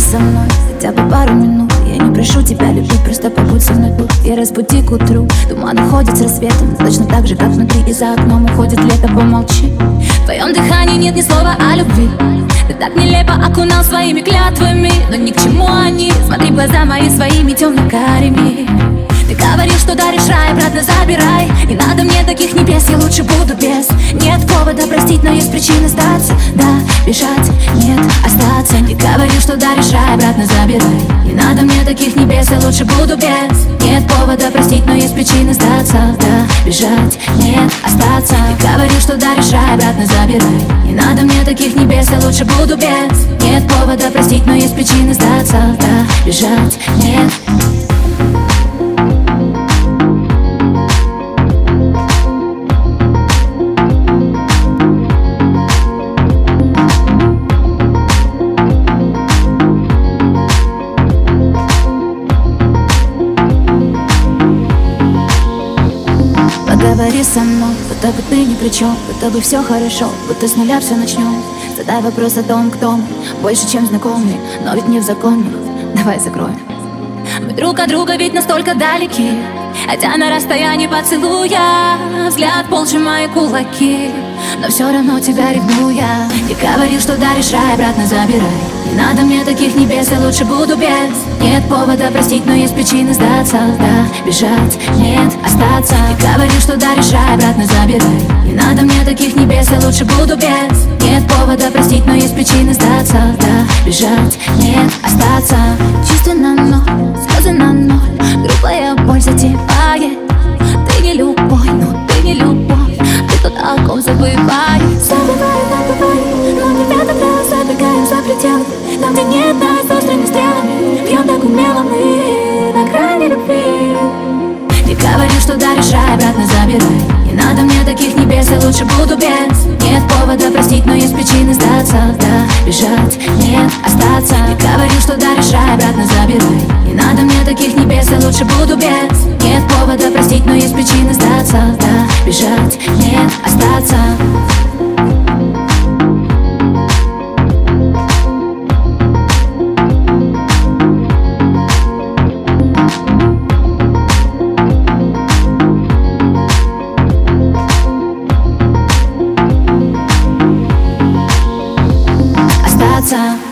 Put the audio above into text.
со мной хотя бы пару минут. Я не прошу тебя любить, просто побудь со мной тут И разбуди к утру. Туман уходит с рассветом Точно так же, как внутри и за окном уходит лето Помолчи. В твоем дыхании нет ни слова о любви. Ты так нелепо окунал своими клятвами Но ни к чему они. Смотри, глаза мои своими темно-карими Ты говорил, что даришь рай, обратно забирай. Не надо мне таких небес, я лучше буду без. Нет повода простить, но есть причина сдаться Да, бежать, что даришь рай, обратно забирай. Не надо мне таких небес, я лучше буду без. Нет повода простить, но есть причина сдаться. Да, бежать, нет, остаться. Не говорил, что даришь рай, обратно забирай. Не надо мне таких небес, я лучше буду без. Нет повода простить, но есть причина сдаться. Да, бежать, нет, Поговори со мной, будто бы ты ни при чем Будто бы все хорошо, будто с нуля все начнем Задай вопрос о том, кто мы Больше, чем знакомые, но ведь не в законе. Давай закроем Мы друг от друга ведь настолько далеки. Хотя на расстоянии поцелуя Взгляд полче мои кулаки. Но все равно тебя ревную я Ты говорил, что даришь рай, обратно забирай. Не надо мне таких небес, я лучше буду без. Нет повода простить, но есть причины сдаться. Да, бежать, нет, остаться. Ты говорил, что даришь рай, обратно забирай. Не надо мне таких небес, я лучше буду без. Нет повода простить, но есть причины сдаться. Да, бежать, нет, остаться даришь рай, обратно забирай. Не надо мне таких небес, я лучше буду без. Нет повода простить, но есть причины сдаться. Да, бежать, нет, остаться. Ты говорил, что даришь рай, обратно забирай. Не надо мне таких небес, я лучше буду без. Нет повода простить, но есть причины сдаться. Да, бежать, нет, остаться остаться